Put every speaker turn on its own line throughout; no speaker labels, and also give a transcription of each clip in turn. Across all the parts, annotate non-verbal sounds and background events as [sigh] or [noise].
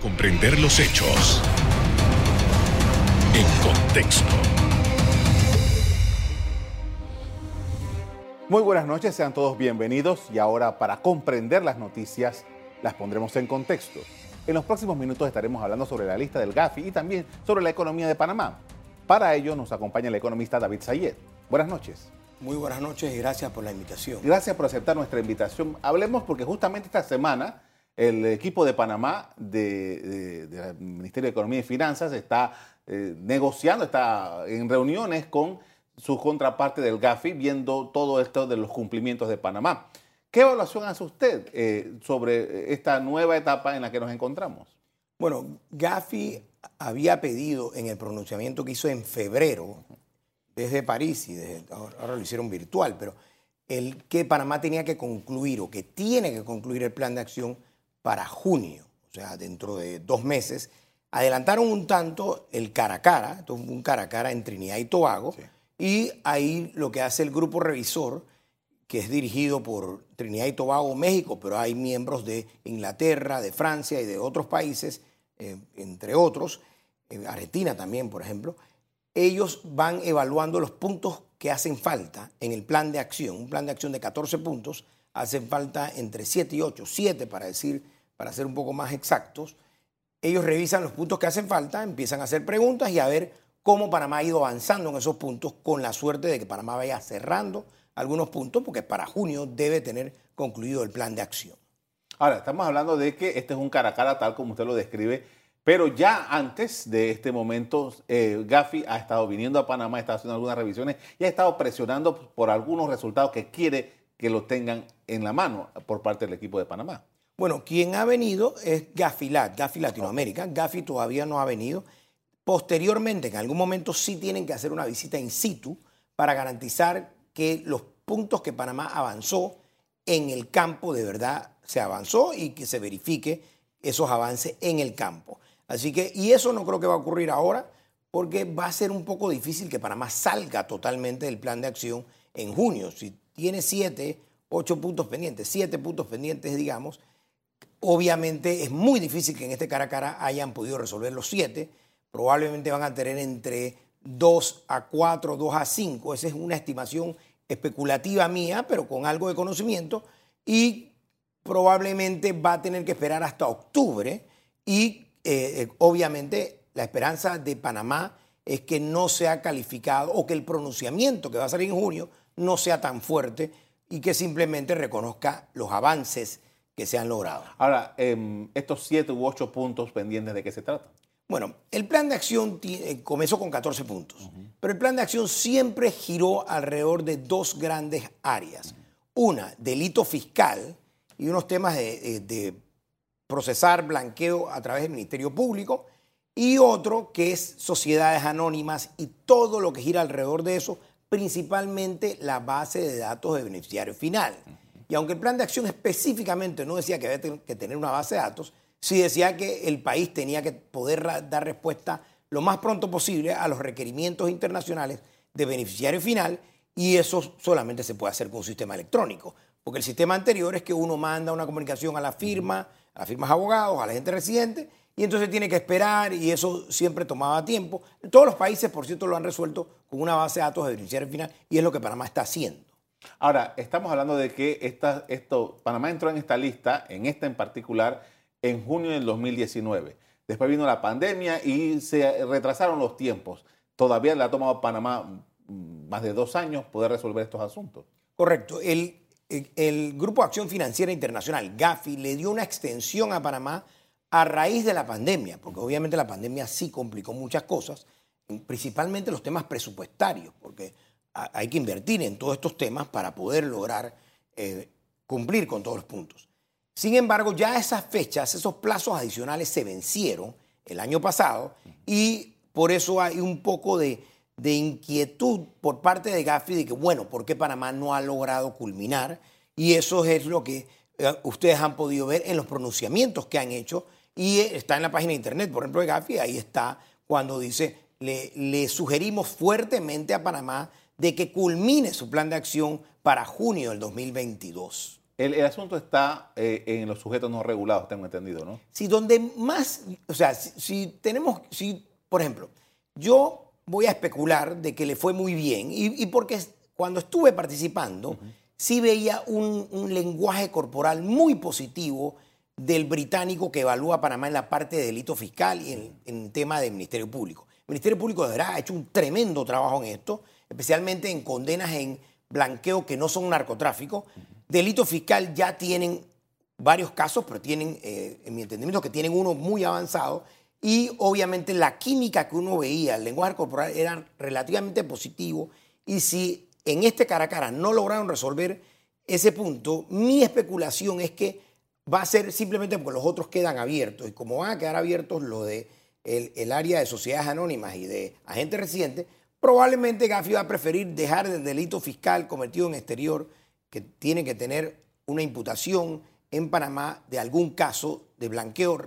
comprender los hechos en contexto.
Muy buenas noches, sean todos bienvenidos y ahora para comprender las noticias las pondremos en contexto. En los próximos minutos estaremos hablando sobre la lista del GAFI y también sobre la economía de Panamá. Para ello nos acompaña el economista David Sayed. Buenas noches.
Muy buenas noches y gracias por la invitación.
Gracias por aceptar nuestra invitación. Hablemos porque justamente esta semana el equipo de Panamá del Ministerio de Economía y Finanzas está eh, negociando, está en reuniones con su contraparte del GAFI, viendo todo esto de los cumplimientos de Panamá. ¿Qué evaluación hace usted eh, sobre esta nueva etapa en la que nos encontramos?
Bueno, Gafi había pedido en el pronunciamiento que hizo en febrero, desde París, y ahora, lo hicieron virtual, pero el que Panamá tenía que concluir o que tiene que concluir el plan de acción para junio, o sea, dentro de dos meses. Adelantaron un tanto el cara a cara, un cara a cara en Trinidad y Tobago, y ahí lo que hace el grupo revisor, que es dirigido por Trinidad y Tobago, México, pero hay miembros de Inglaterra, de Francia y de otros países, eh, entre otros, eh, Argentina también, por ejemplo, ellos van evaluando los puntos que hacen falta en el plan de acción, un plan de acción de 14 puntos, hacen falta entre 7 y 8, 7 para decir, para ser un poco más exactos. Ellos revisan los puntos que hacen falta, empiezan a hacer preguntas y a ver cómo Panamá ha ido avanzando en esos puntos con la suerte de que Panamá vaya cerrando algunos puntos porque para junio debe tener concluido el plan de acción.
Ahora, estamos hablando de que este es un cara a cara tal como usted lo describe, pero ya antes de este momento, eh, Gafi ha estado viniendo a Panamá, ha estado haciendo algunas revisiones y ha estado presionando por algunos resultados que quiere que lo tengan en la mano por parte del equipo de Panamá.
Bueno, quien ha venido es Gafilat, Gafi Latinoamérica. Gafi todavía no ha venido. Posteriormente, en algún momento sí tienen que hacer una visita in situ para garantizar que los puntos que Panamá avanzó en el campo de verdad se avanzó y que se verifique esos avances en el campo. Así que, y eso no creo que va a ocurrir ahora, porque va a ser un poco difícil que Panamá salga totalmente del plan de acción en junio. Si tiene siete, ocho puntos pendientes, siete puntos pendientes, digamos, obviamente es muy difícil que en este cara a cara hayan podido resolver los siete probablemente van a tener entre 2 a 4, 2 a 5. Esa es una estimación especulativa mía, pero con algo de conocimiento. Y probablemente va a tener que esperar hasta octubre. Y eh, eh, obviamente la esperanza de Panamá es que no sea calificado o que el pronunciamiento que va a salir en junio no sea tan fuerte y que simplemente reconozca los avances que se han logrado.
Ahora, em, estos siete u ocho puntos pendientes, ¿de qué se trata?
Bueno, el plan de acción eh, comenzó con 14 puntos, pero el plan de acción siempre giró alrededor de dos grandes áreas. Una, delito fiscal y unos temas de, procesar blanqueo a través del Ministerio Público, y otro que es sociedades anónimas y todo lo que gira alrededor de eso, principalmente la base de datos de beneficiario final. Y aunque el plan de acción específicamente no decía que había que tener una base de datos, sí decía que el país tenía que poder dar respuesta lo más pronto posible a los requerimientos internacionales de beneficiario final y eso solamente se puede hacer con un sistema electrónico, porque el sistema anterior es que uno manda una comunicación a la firma, a las firmas abogados, a la gente residente, y entonces tiene que esperar y eso siempre tomaba tiempo. Todos los países, por cierto, lo han resuelto con una base de datos de beneficiario final y es lo que Panamá está haciendo.
Ahora, estamos hablando de que esta, esto, Panamá entró en esta lista, en esta en particular, en junio del 2019. Después vino la pandemia y se retrasaron los tiempos. Todavía le ha tomado a Panamá mm, más de dos años poder resolver estos asuntos.
Correcto. El, el, Grupo de Acción Financiera Internacional, GAFI, le dio una extensión a Panamá a raíz de la pandemia, porque obviamente la pandemia sí complicó muchas cosas, principalmente los temas presupuestarios, porque hay que invertir en todos estos temas para poder lograr eh, cumplir con todos los puntos. Sin embargo, ya esas fechas, esos plazos adicionales se vencieron el año pasado y por eso hay un poco de, inquietud por parte de Gafi de que, bueno, ¿por qué Panamá no ha logrado culminar? Y eso es lo que eh, ustedes han podido ver en los pronunciamientos que han hecho y está en la página de internet, por ejemplo, de Gafi, ahí está cuando dice, le, le sugerimos fuertemente a Panamá de que culmine su plan de acción para junio del 2022.
El, el asunto está eh, en los sujetos no regulados, tengo entendido, ¿no?
Si donde más, o sea, si, si tenemos, si, por ejemplo, yo voy a especular de que le fue muy bien y, y porque cuando estuve participando, sí veía un, un lenguaje corporal muy positivo del británico que evalúa Panamá en la parte de delito fiscal y en, en tema de Ministerio Público. El Ministerio Público de verdad ha hecho un tremendo trabajo en esto, especialmente en condenas en blanqueo que no son narcotráfico. Delito fiscal ya tienen varios casos, pero tienen, eh, en mi entendimiento, que tienen uno muy avanzado. Y obviamente la química que uno veía, el lenguaje corporal, era relativamente positivo. Y si en este cara a cara no lograron resolver ese punto, mi especulación es que va a ser simplemente porque los otros quedan abiertos. Y como van a quedar abiertos lo de el, el área de sociedades anónimas y de agentes residentes, probablemente Gafi va a preferir dejar el delito fiscal cometido en exterior, que tiene que tener una imputación en Panamá de algún caso de blanqueo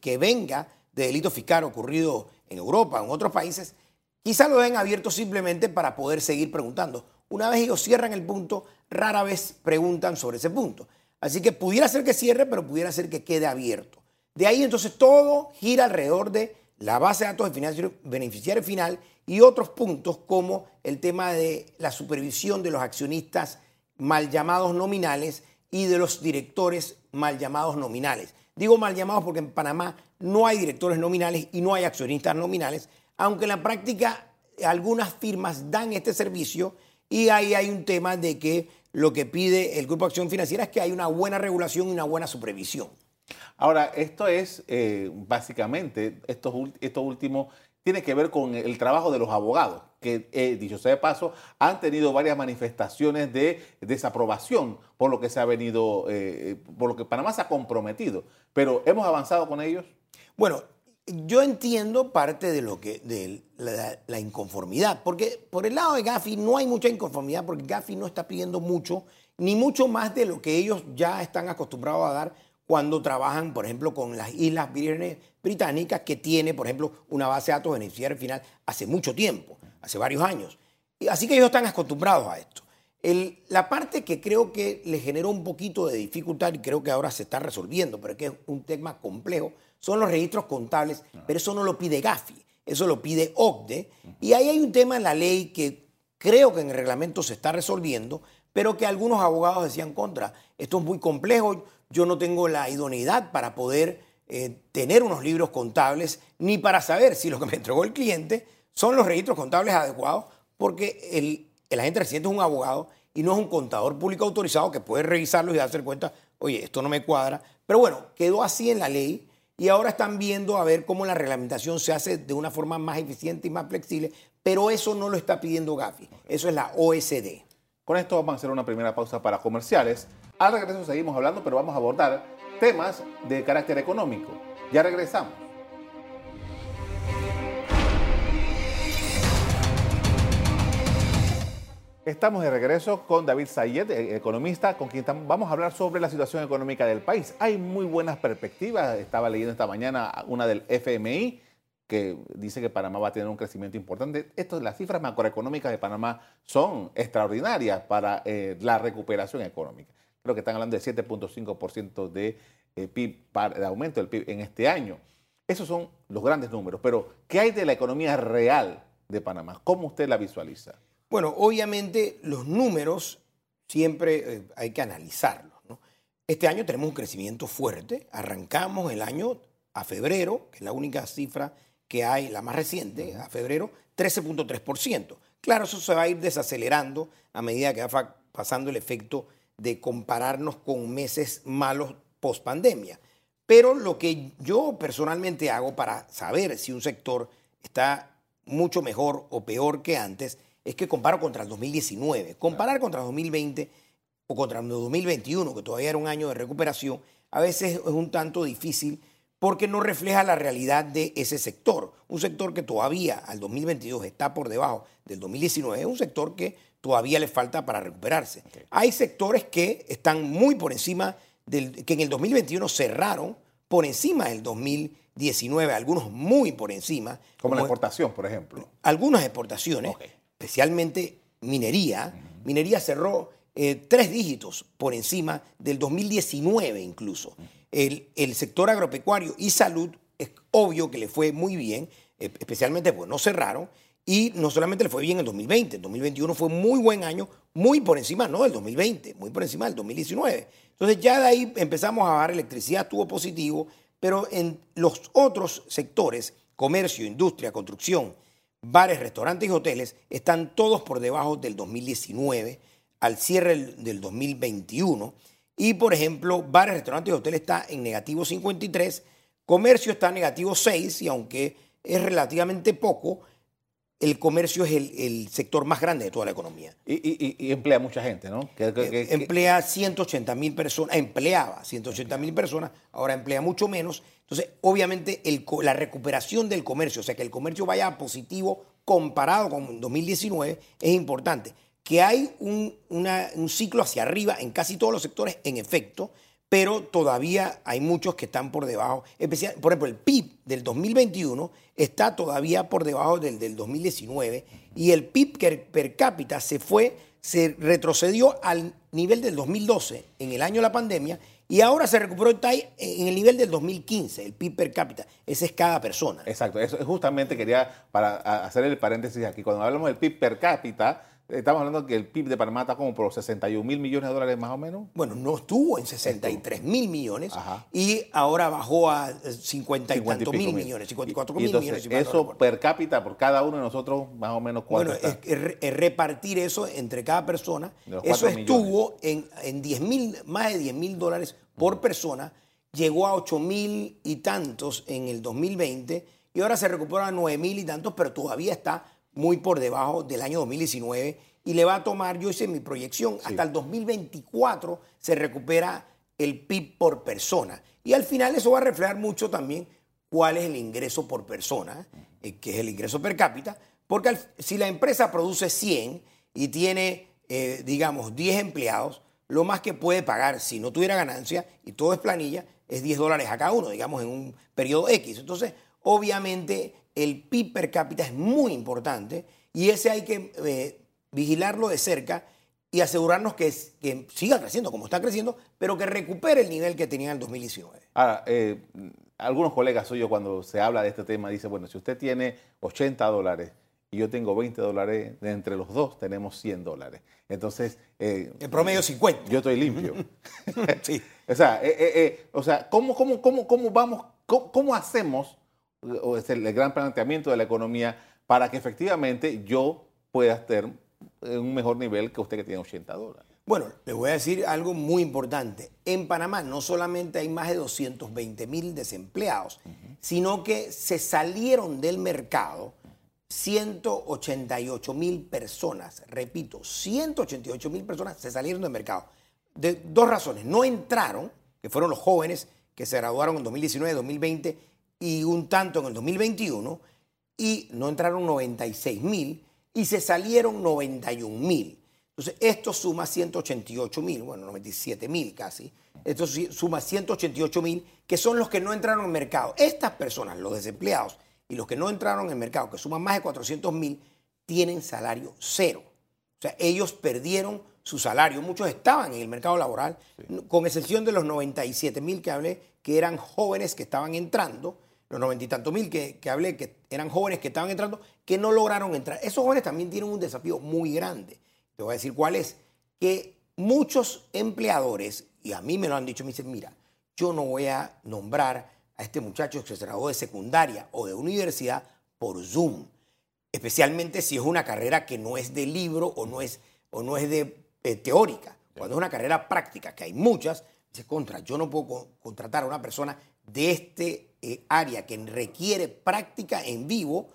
que venga de delito fiscal ocurrido en Europa o en otros países, quizá lo den abierto simplemente para poder seguir preguntando. Una vez ellos cierran el punto, rara vez preguntan sobre ese punto. Así que pudiera ser que cierre, pero pudiera ser que quede abierto. De ahí entonces todo gira alrededor de la base de datos de beneficiario final y otros puntos como el tema de la supervisión de los accionistas mal llamados nominales y de los directores mal llamados nominales. Digo mal llamados porque en Panamá no hay directores nominales y no hay accionistas nominales, aunque en la práctica algunas firmas dan este servicio y ahí hay un tema de que lo que pide el Grupo de Acción Financiera es que hay una buena regulación y una buena supervisión.
Ahora, esto es eh, básicamente, esto, esto último tiene que ver con el trabajo de los abogados, que, eh, dicho sea de paso, han tenido varias manifestaciones de desaprobación por lo que se ha venido, eh, por lo que Panamá se ha comprometido. Pero ¿hemos avanzado con ellos?
Bueno, yo entiendo parte de lo que de la, inconformidad, porque por el lado de Gafi no hay mucha inconformidad, porque Gafi no está pidiendo mucho, ni mucho más de lo que ellos ya están acostumbrados a dar cuando trabajan, por ejemplo, con las Islas Vírgenes Británicas, que tiene, por ejemplo, una base de datos beneficiaria final hace mucho tiempo, hace varios años. Así que ellos están acostumbrados a esto. La parte que creo que le generó un poquito de dificultad y creo que ahora se está resolviendo, pero que es un tema complejo, son los registros contables, pero eso no lo pide Gafi, eso lo pide OCDE. Y ahí hay un tema en la ley que creo que en el reglamento se está resolviendo, pero que algunos abogados decían contra. Esto es muy complejo, yo no tengo la idoneidad para poder eh, tener unos libros contables, ni para saber si lo que me entregó el cliente son los registros contables adecuados, porque el, el agente residente es un abogado y no es un contador público autorizado que puede revisarlos y darse cuenta, oye, esto no me cuadra. Pero bueno, quedó así en la ley y ahora están viendo a ver cómo la reglamentación se hace de una forma más eficiente y más flexible, pero eso no lo está pidiendo Gafi, eso es la OSD.
Con esto vamos a hacer una primera pausa para comerciales. Al regreso seguimos hablando, pero vamos a abordar temas de carácter económico. Ya regresamos. Estamos de regreso con David Sayed, e-, economista, con quien vamos a hablar sobre la situación económica del país. Hay muy buenas perspectivas. Estaba leyendo esta mañana una del FMI que dice que Panamá va a tener un crecimiento importante. Esto, las cifras macroeconómicas de Panamá son extraordinarias para eh, la recuperación económica. Creo que están hablando de 7.5% de eh, PIB, de aumento del PIB en este año. Esos son los grandes números. Pero, ¿qué hay de la economía real de Panamá? ¿Cómo usted la visualiza?
Bueno, obviamente los números siempre eh, hay que analizarlos. ¿no? Este año tenemos un crecimiento fuerte. Arrancamos el año a febrero, que es la única cifra que hay, la más reciente, a febrero, 13.3%. Claro, eso se va a ir desacelerando a medida que va pasando el efecto de compararnos con meses malos post pandemia. Pero lo que yo personalmente hago para saber si un sector está mucho mejor o peor que antes es que comparo contra el 2019. Comparar contra el 2020 o contra el 2021, que todavía era un año de recuperación, a veces es un tanto difícil porque no refleja la realidad de ese sector. Un sector que todavía al 2022 está por debajo del 2019, es un sector que todavía le falta para recuperarse. Hay sectores que están muy por encima del que en el 2021 cerraron por encima del 2019, algunos muy por encima.
Como, la exportación, por ejemplo.
Algunas exportaciones, especialmente minería. Minería cerró eh, tres dígitos por encima del 2019 incluso. El, el sector agropecuario y salud es obvio que le fue muy bien, eh, especialmente porque no cerraron, y no solamente le fue bien en 2020, el 2021 fue muy buen año, muy por encima, no del 2020, muy por encima del 2019. Entonces ya de ahí empezamos a bajar, electricidad estuvo positivo, pero en los otros sectores, comercio, industria, construcción, bares, restaurantes y hoteles, están todos por debajo del 2019, al cierre del 2021. Y por ejemplo, bares, restaurantes y hoteles está en negativo 53, comercio está en negativo 6, y aunque es relativamente poco, el comercio es el, sector más grande de toda la economía.
Y, emplea mucha gente, ¿no?
Eh, emplea 180 mil personas, empleaba 180 mil personas, ahora emplea mucho menos. Entonces, obviamente, la recuperación del comercio, o sea, que el comercio vaya a positivo comparado con 2019, es importante. Que hay un, ciclo hacia arriba en casi todos los sectores, en efecto, pero todavía hay muchos que están por debajo. Especial, por ejemplo, el PIB del 2021 está todavía por debajo del del 2019 y el PIB per cápita se fue, se retrocedió al nivel del 2012 en el año de la pandemia y ahora se recuperó está en el nivel del 2015, el PIB per cápita. Ese es cada persona.
Exacto, eso justamente quería para hacer el paréntesis aquí. Cuando hablamos del PIB per cápita, Estamos hablando que el PIB de Panamá está como por 61 mil millones de dólares más o menos.
Bueno, no estuvo en 63 mil millones y ahora bajó a 50 y tantos mil millones, 54 mil millones.
eso per cápita por cada uno de nosotros, más o menos cuánto
Bueno, es, repartir eso entre cada persona. Eso estuvo en, en 10 mil, más de 10 mil dólares por persona, llegó a 8 mil y tantos en el 2020 y ahora se recupera a 9 mil y tantos, pero todavía está muy por debajo del año 2019 y le va a tomar, yo hice mi proyección, hasta el 2024 se recupera el PIB por persona. Y al final eso va a reflejar mucho también cuál es el ingreso por persona, eh, que es el ingreso per cápita, porque si la empresa produce 100 y tiene, eh, digamos, 10 empleados, lo más que puede pagar si no tuviera ganancia, y todo es planilla, es 10 dólares a cada uno, digamos, en un periodo X. Entonces, obviamente, el PIB per cápita es muy importante y ese hay que eh, vigilarlo de cerca y asegurarnos que, que, siga creciendo como está creciendo, pero que recupere el nivel que tenía en el 2019.
Ahora, eh, algunos colegas suyos cuando se habla de este tema dicen, bueno, si usted tiene 80 dólares y yo tengo 20 dólares, de entre los dos tenemos 100 dólares. Entonces...
Eh, el promedio 50.
Yo estoy limpio. [laughs] sí. [laughs] O sea, o sea ¿cómo, cómo, cómo, cómo vamos, cómo hacemos o es el, gran planteamiento de la economía para que efectivamente yo pueda en un mejor nivel que usted que tiene 80 dólares.
Bueno, le voy a decir algo muy importante. En Panamá no solamente hay más de 220 mil desempleados, sino que se salieron del mercado 188 mil personas. Repito, 188 mil personas se salieron del mercado. De dos razones. No entraron, que fueron los jóvenes que se graduaron en 2019, 2020 y un tanto en el 2021 y no entraron 96 mil y se salieron 91 mil. Entonces, esto suma 188 mil, bueno, 97 mil casi. Esto suma 188 mil, que son los que no entraron en el mercado. Estas personas, los desempleados y los que no entraron en el mercado, que suman más de 400 mil, tienen salario cero. O sea, ellos perdieron su salario. Muchos estaban en el mercado laboral, con excepción de los 97 mil que hablé, que eran jóvenes que estaban entrando los noventa y tantos mil que, hablé, que eran jóvenes que estaban entrando, que no lograron entrar. Esos jóvenes también tienen un desafío muy grande. Te voy a decir cuál es. Que muchos empleadores, y a mí me lo han dicho, me dicen, mira, yo no voy a nombrar a este muchacho que se graduó de secundaria o de universidad por Zoom, especialmente si es una carrera que no es de libro o no es, o no es de eh, teórica. Cuando es una carrera práctica, que hay muchas, dice, contra, yo no puedo contratar a una persona de este eh, área que requiere práctica en vivo,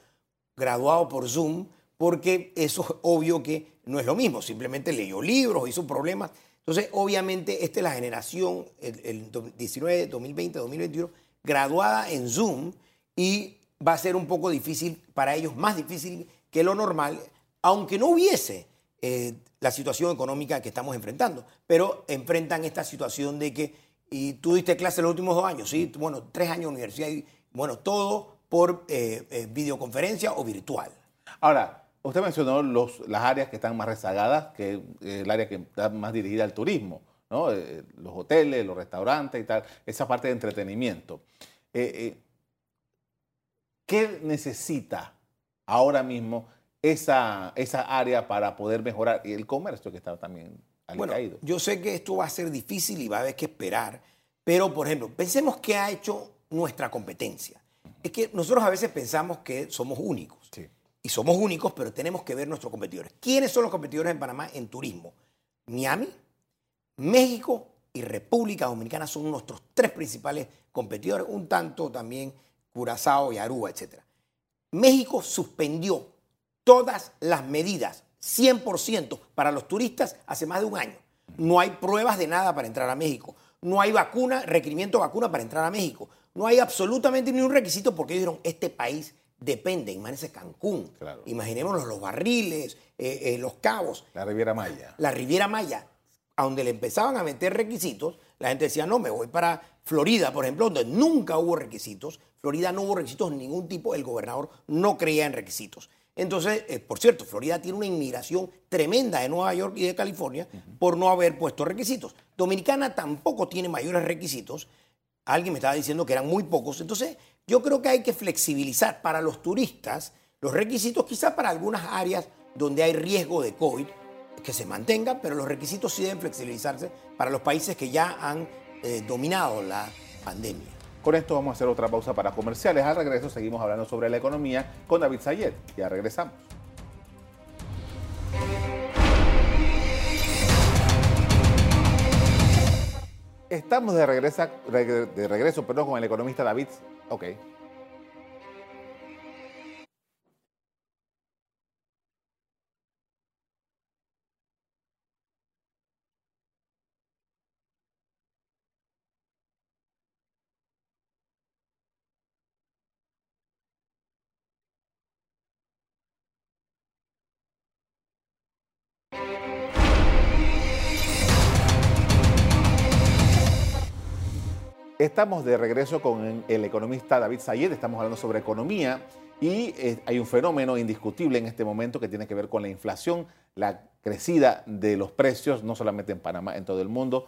graduado por Zoom, porque eso es obvio que no es lo mismo, simplemente leyó libros, hizo problemas. Entonces, obviamente, esta es la generación, el, 19, 2020, 2021, graduada en Zoom y va a ser un poco difícil para ellos, más difícil que lo normal, aunque no hubiese eh, la situación económica que estamos enfrentando, pero enfrentan esta situación de que y tú diste clase los últimos dos años, ¿sí? Bueno, tres años de universidad y, bueno, todo por eh, eh, videoconferencia o virtual.
Ahora, usted mencionó los, las áreas que están más rezagadas, que es el área que está más dirigida al turismo, ¿no? Eh, los hoteles, los restaurantes y tal, esa parte de entretenimiento. Eh, eh, ¿Qué necesita ahora mismo esa, esa área para poder mejorar? Y el comercio que está también
bueno, yo sé que esto va a ser difícil y va a haber que esperar, pero por ejemplo, pensemos qué ha hecho nuestra competencia. Es que nosotros a veces pensamos que somos únicos. Y somos únicos, pero tenemos que ver nuestros competidores. ¿Quiénes son los competidores en Panamá en turismo? Miami, México y República Dominicana son nuestros tres principales competidores, un tanto también Curazao y Aruba, etc. México suspendió todas las medidas 100% para los turistas hace más de un año. No hay pruebas de nada para entrar a México. No hay vacuna, requerimiento de vacuna para entrar a México. No hay absolutamente ningún requisito porque ellos dijeron, este país depende, imagínense Cancún, imaginémonos los barriles, eh, eh, los cabos.
La Riviera Maya.
La Riviera Maya, a donde le empezaban a meter requisitos, la gente decía, no, me voy para Florida, por ejemplo, donde nunca hubo requisitos. Florida no hubo requisitos de ningún tipo, el gobernador no creía en requisitos. Entonces, eh, por cierto, Florida tiene una inmigración tremenda de Nueva York y de California por no haber puesto requisitos. Dominicana tampoco tiene mayores requisitos. Alguien me estaba diciendo que eran muy pocos. Entonces, yo creo que hay que flexibilizar para los turistas los requisitos, quizás para algunas áreas donde hay riesgo de COVID, que se mantenga, pero los requisitos sí deben flexibilizarse para los países que ya han eh, dominado la pandemia.
Con esto vamos a hacer otra pausa para comerciales. Al regreso seguimos hablando sobre la economía con David Sayed. Ya regresamos. Estamos de regreso, de regreso perdón, con el economista David. Ok. Estamos de regreso con el economista David Sayed, estamos hablando sobre economía y eh, hay un fenómeno indiscutible en este momento que tiene que ver con la inflación, la crecida de los precios, no solamente en Panamá, en todo el mundo,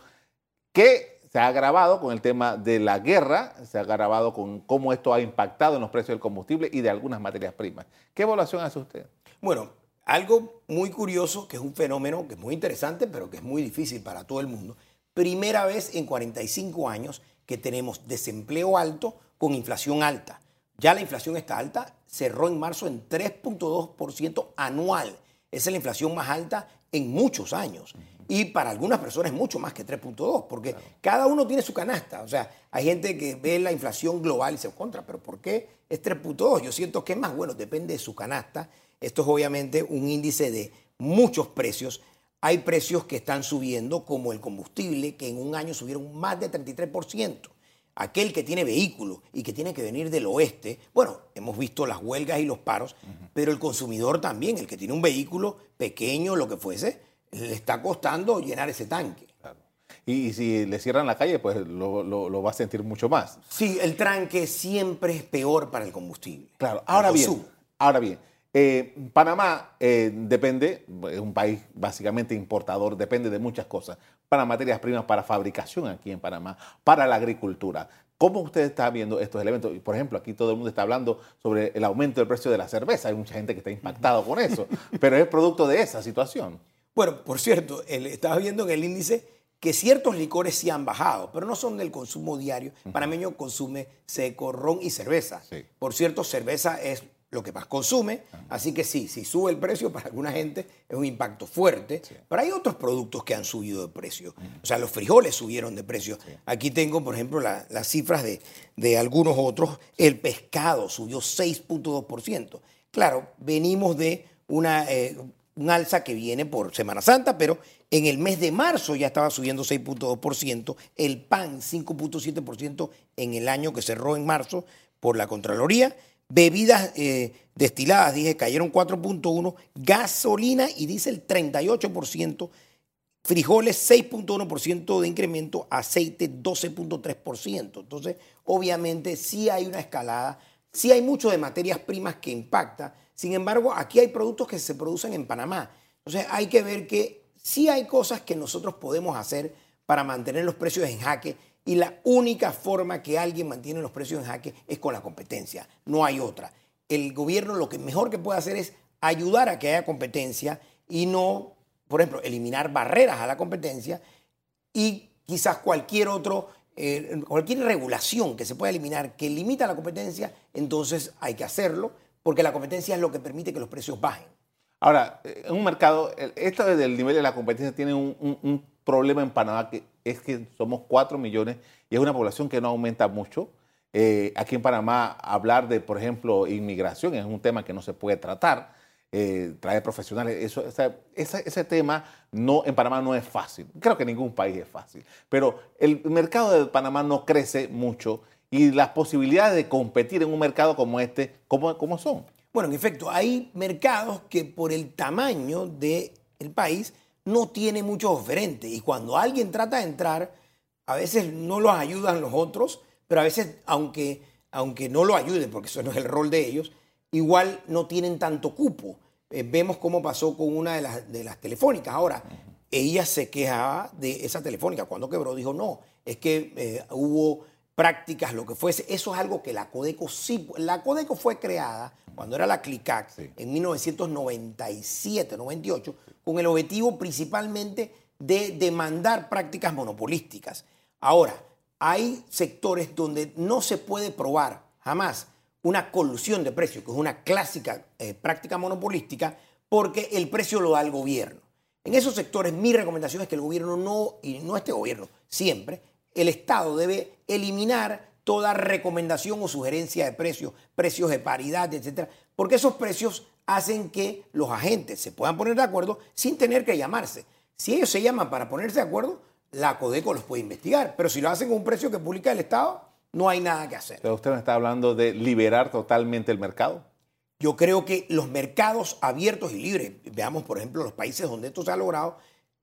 que se ha agravado con el tema de la guerra, se ha agravado con cómo esto ha impactado en los precios del combustible y de algunas materias primas. ¿Qué evaluación hace usted?
Bueno, algo muy curioso, que es un fenómeno que es muy interesante, pero que es muy difícil para todo el mundo. Primera vez en 45 años que tenemos desempleo alto con inflación alta. Ya la inflación está alta, cerró en marzo en 3.2% anual. Esa es la inflación más alta en muchos años. Y para algunas personas es mucho más que 3.2, porque cada uno tiene su canasta. O sea, hay gente que ve la inflación global y se contra, pero ¿por qué es 3.2? Yo siento que es más bueno, depende de su canasta. Esto es obviamente un índice de muchos precios hay precios que están subiendo, como el combustible, que en un año subieron más de 33%. Aquel que tiene vehículo y que tiene que venir del oeste, bueno, hemos visto las huelgas y los paros, pero el consumidor también, el que tiene un vehículo pequeño, lo que fuese, le está costando llenar ese tanque.
Y, si le cierran la calle, pues lo, lo, va a sentir mucho más.
Sí, el tranque siempre es peor para el combustible.
Claro, ahora bien, ahora bien, eh, Panamá eh, depende, es un país básicamente importador, depende de muchas cosas, para materias primas, para fabricación aquí en Panamá, para la agricultura. ¿Cómo usted está viendo estos elementos? Por ejemplo, aquí todo el mundo está hablando sobre el aumento del precio de la cerveza. Hay mucha gente que está impactado con eso, pero es producto de esa situación.
Bueno, por cierto, estaba viendo en el índice que ciertos licores sí han bajado, pero no son del consumo diario. Panameño consume seco, ron y cerveza. Por cierto, cerveza es lo que más consume. Así que sí, si sube el precio, para alguna gente es un impacto fuerte. Pero hay otros productos que han subido de precio. O sea, los frijoles subieron de precio. Aquí tengo, por ejemplo, las cifras de, de, algunos otros. El pescado subió 6.2%. Claro, venimos de una, eh, un alza que viene por Semana Santa, pero en el mes de marzo ya estaba subiendo 6.2%. El pan 5.7% en el año que cerró en marzo por la Contraloría Bebidas eh, destiladas, dije, cayeron 4.1%, gasolina y diésel 38%, frijoles 6.1% de incremento, aceite 12.3%. Entonces, obviamente sí hay una escalada, sí hay mucho de materias primas que impacta. Sin embargo, aquí hay productos que se producen en Panamá. Entonces hay que ver que sí hay cosas que nosotros podemos hacer para mantener los precios en jaque y la única forma que alguien mantiene los precios en jaque es con la competencia, no hay otra. El gobierno lo que mejor que puede hacer es ayudar a que haya competencia y no, por ejemplo, eliminar barreras a la competencia y quizás cualquier otro eh, cualquier regulación que se pueda eliminar que limita la competencia, entonces hay que hacerlo, porque la competencia es lo que permite que los precios bajen.
Ahora, en un mercado, esto del nivel de la competencia tiene un, problema en Panamá, que es que somos 4 millones y es una población que no aumenta mucho. Eh, aquí en Panamá, hablar de, por ejemplo, inmigración es un tema que no se puede tratar. Eh, traer profesionales, eso, ese, tema no, en Panamá no es fácil. Creo que ningún país es fácil. Pero el mercado de Panamá no crece mucho y las posibilidades de competir en un mercado como este, ¿cómo, cómo son?
Bueno, en efecto, hay mercados que por el tamaño del país no tiene muchos oferentes. Y cuando alguien trata de entrar, a veces no los ayudan los otros, pero a veces, aunque, aunque no lo ayuden, porque eso no es el rol de ellos, igual no tienen tanto cupo. Eh, vemos cómo pasó con una de las, de las telefónicas. Ahora, ella se quejaba de esa telefónica. Cuando quebró, dijo, no, es que eh, hubo prácticas, lo que fuese. Eso es algo que la Codeco sí... La Codeco fue creada cuando era la CLICAC en 1997, 98, con el objetivo principalmente de demandar prácticas monopolísticas. Ahora, hay sectores donde no se puede probar jamás una colusión de precios, que es una clásica eh, práctica monopolística, porque el precio lo da el gobierno. En esos sectores mi recomendación es que el gobierno no, y no este gobierno, siempre, el Estado debe eliminar toda recomendación o sugerencia de precios, precios de paridad, etcétera, porque esos precios hacen que los agentes se puedan poner de acuerdo sin tener que llamarse. Si ellos se llaman para ponerse de acuerdo, la Codeco los puede investigar, pero si lo hacen con un precio que publica el Estado, no hay nada que hacer.
Pero usted me está hablando de liberar totalmente el mercado.
Yo creo que los mercados abiertos y libres, veamos por ejemplo los países donde esto se ha logrado,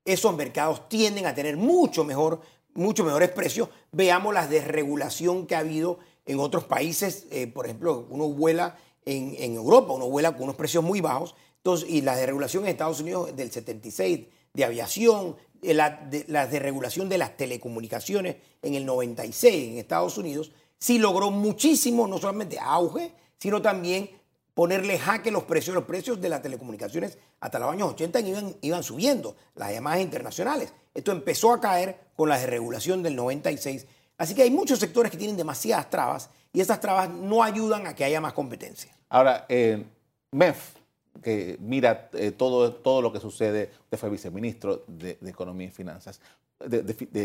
esos mercados tienden a tener mucho mejor, mucho mejores precios. Veamos la desregulación que ha habido en otros países, eh, por ejemplo, uno vuela en, Europa, uno vuela con unos precios muy bajos, entonces, y la desregulación en Estados Unidos del 76 de aviación, eh, la, de, la desregulación de las telecomunicaciones en el 96 en Estados Unidos, sí logró muchísimo, no solamente auge, sino también ponerle jaque los precios. Los precios de las telecomunicaciones hasta los años 80 iban, iban subiendo, las llamadas internacionales. Esto empezó a caer con la desregulación del 96. Así que hay muchos sectores que tienen demasiadas trabas y esas trabas no ayudan a que haya más competencia.
Ahora, eh, MEF, que mira eh, todo, todo lo que sucede. Usted fue viceministro de, Economía y Finanzas, de,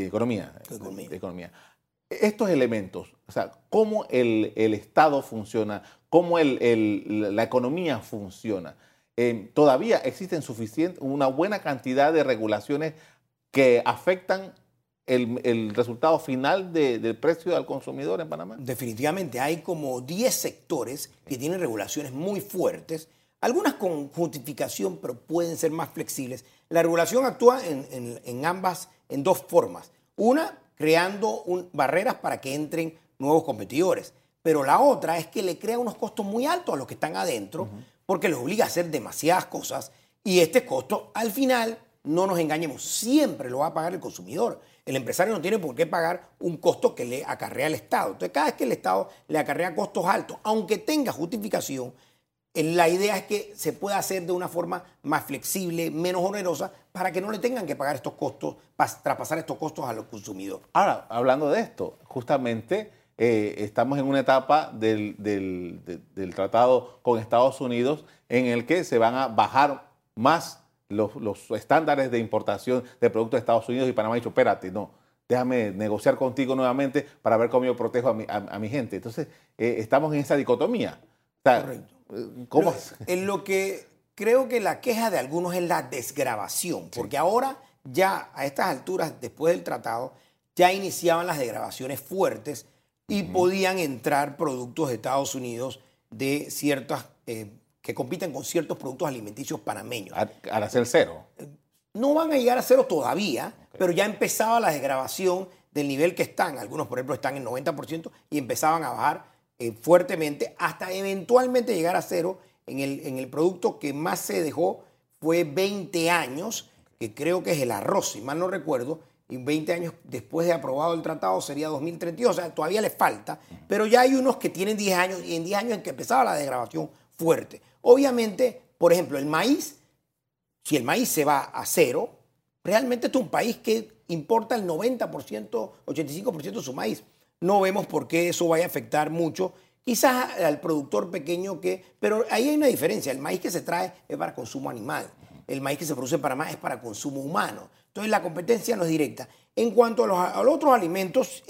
Economía, de, Economía. Estos elementos, o sea, cómo el, Estado funciona, cómo la economía funciona, eh, todavía existen suficiente, una buena cantidad de regulaciones que afectan el, resultado final del precio al consumidor en Panamá?
Definitivamente, hay como 10 sectores que tienen regulaciones muy fuertes algunas con justificación, pero pueden ser más flexibles. La regulación actúa en, ambas, en dos formas. Una, creando barreras para que entren nuevos competidores. Pero la otra es que le crea unos costos muy altos a los que están adentro, porque les obliga a hacer demasiadas cosas. Y este costo, al final, no nos engañemos, siempre lo va a pagar el consumidor. El empresario no tiene por qué pagar un costo que le acarrea el Estado. Entonces, cada vez que el Estado le acarrea costos altos, aunque tenga justificación, la idea es que se pueda hacer de una forma más flexible, menos onerosa, para que no le tengan que pagar estos costos, traspasar estos costos a los consumidores.
Ahora, hablando de esto, justamente eh, estamos en una etapa del, tratado con Estados Unidos en el que se van a bajar más los, estándares de importación de productos de Estados Unidos y Panamá ha dicho, espérate, no, déjame negociar contigo nuevamente para ver cómo yo protejo a mi, gente. Entonces, eh, estamos en esa dicotomía.
Correcto ¿Cómo? En lo que creo que la queja de algunos es la desgrabación, porque ahora ya a estas alturas, después del tratado, ya iniciaban las desgrabaciones fuertes y podían entrar productos de Estados Unidos de ciertas eh, que compiten con ciertos productos alimenticios panameños.
¿Al hacer cero?
No van a llegar a cero todavía, pero ya empezaba la desgrabación del nivel que están. Algunos, por ejemplo, están en 90% y empezaban a bajar eh, fuertemente hasta eventualmente llegar a cero En el, en el producto que más se dejó fue 20 años, que creo que es el arroz, si mal no recuerdo, y 20 años después de aprobado el tratado sería 2032, o sea, todavía le falta, pero ya hay unos que tienen 10 años y en 10 años en que empezaba la degradación fuerte. Obviamente, por ejemplo, el maíz, si el maíz se va a cero, realmente es un país que importa el 90%, 85% de su maíz. No vemos por qué eso vaya a afectar mucho quizás al productor pequeño que, pero ahí hay una diferencia, el maíz que se trae es para consumo animal, el maíz que se produce en Panamá es para consumo humano, entonces la competencia no es directa. En cuanto a los, otros alimentos,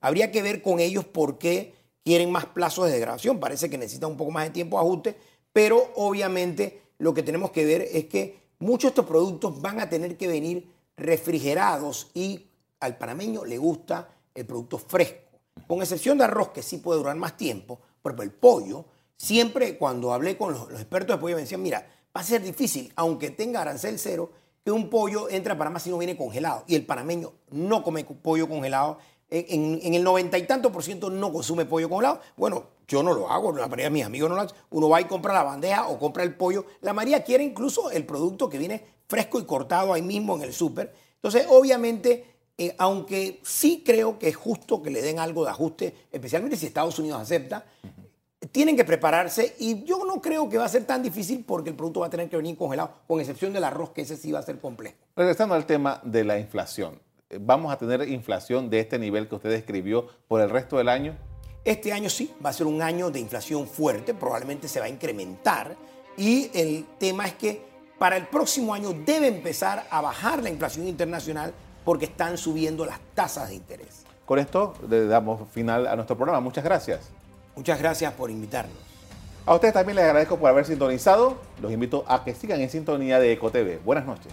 habría que ver con ellos por qué quieren más plazos de degradación, parece que necesitan un poco más de tiempo de ajuste, pero obviamente lo que tenemos que ver es que muchos de estos productos van a tener que venir refrigerados y al panameño le gusta el producto fresco. Con excepción de arroz, que sí puede durar más tiempo, ejemplo, el pollo, siempre cuando hablé con los, expertos de pollo me decían, mira, va a ser difícil, aunque tenga arancel cero, que un pollo entre a Panamá si no viene congelado. Y el panameño no come pollo congelado. En, el noventa y tanto por ciento no consume pollo congelado. Bueno, yo no lo hago, la mayoría de mis amigos no lo hacen. Uno va y compra la bandeja o compra el pollo. La María quiere incluso el producto que viene fresco y cortado ahí mismo en el súper. Entonces, obviamente, eh, aunque sí creo que es justo que le den algo de ajuste, especialmente si Estados Unidos acepta, tienen que prepararse y yo no creo que va a ser tan difícil porque el producto va a tener que venir congelado, con excepción del arroz, que ese sí va a ser complejo.
Regresando al tema de la inflación, ¿vamos a tener inflación de este nivel que usted describió por el resto del año?
Este año sí, va a ser un año de inflación fuerte, probablemente se va a incrementar y el tema es que para el próximo año debe empezar a bajar la inflación internacional porque están subiendo las tasas de interés.
Con esto le damos final a nuestro programa. Muchas gracias.
Muchas gracias por invitarnos.
A ustedes también les agradezco por haber sintonizado. Los invito a que sigan en sintonía de EcoTV. Buenas noches.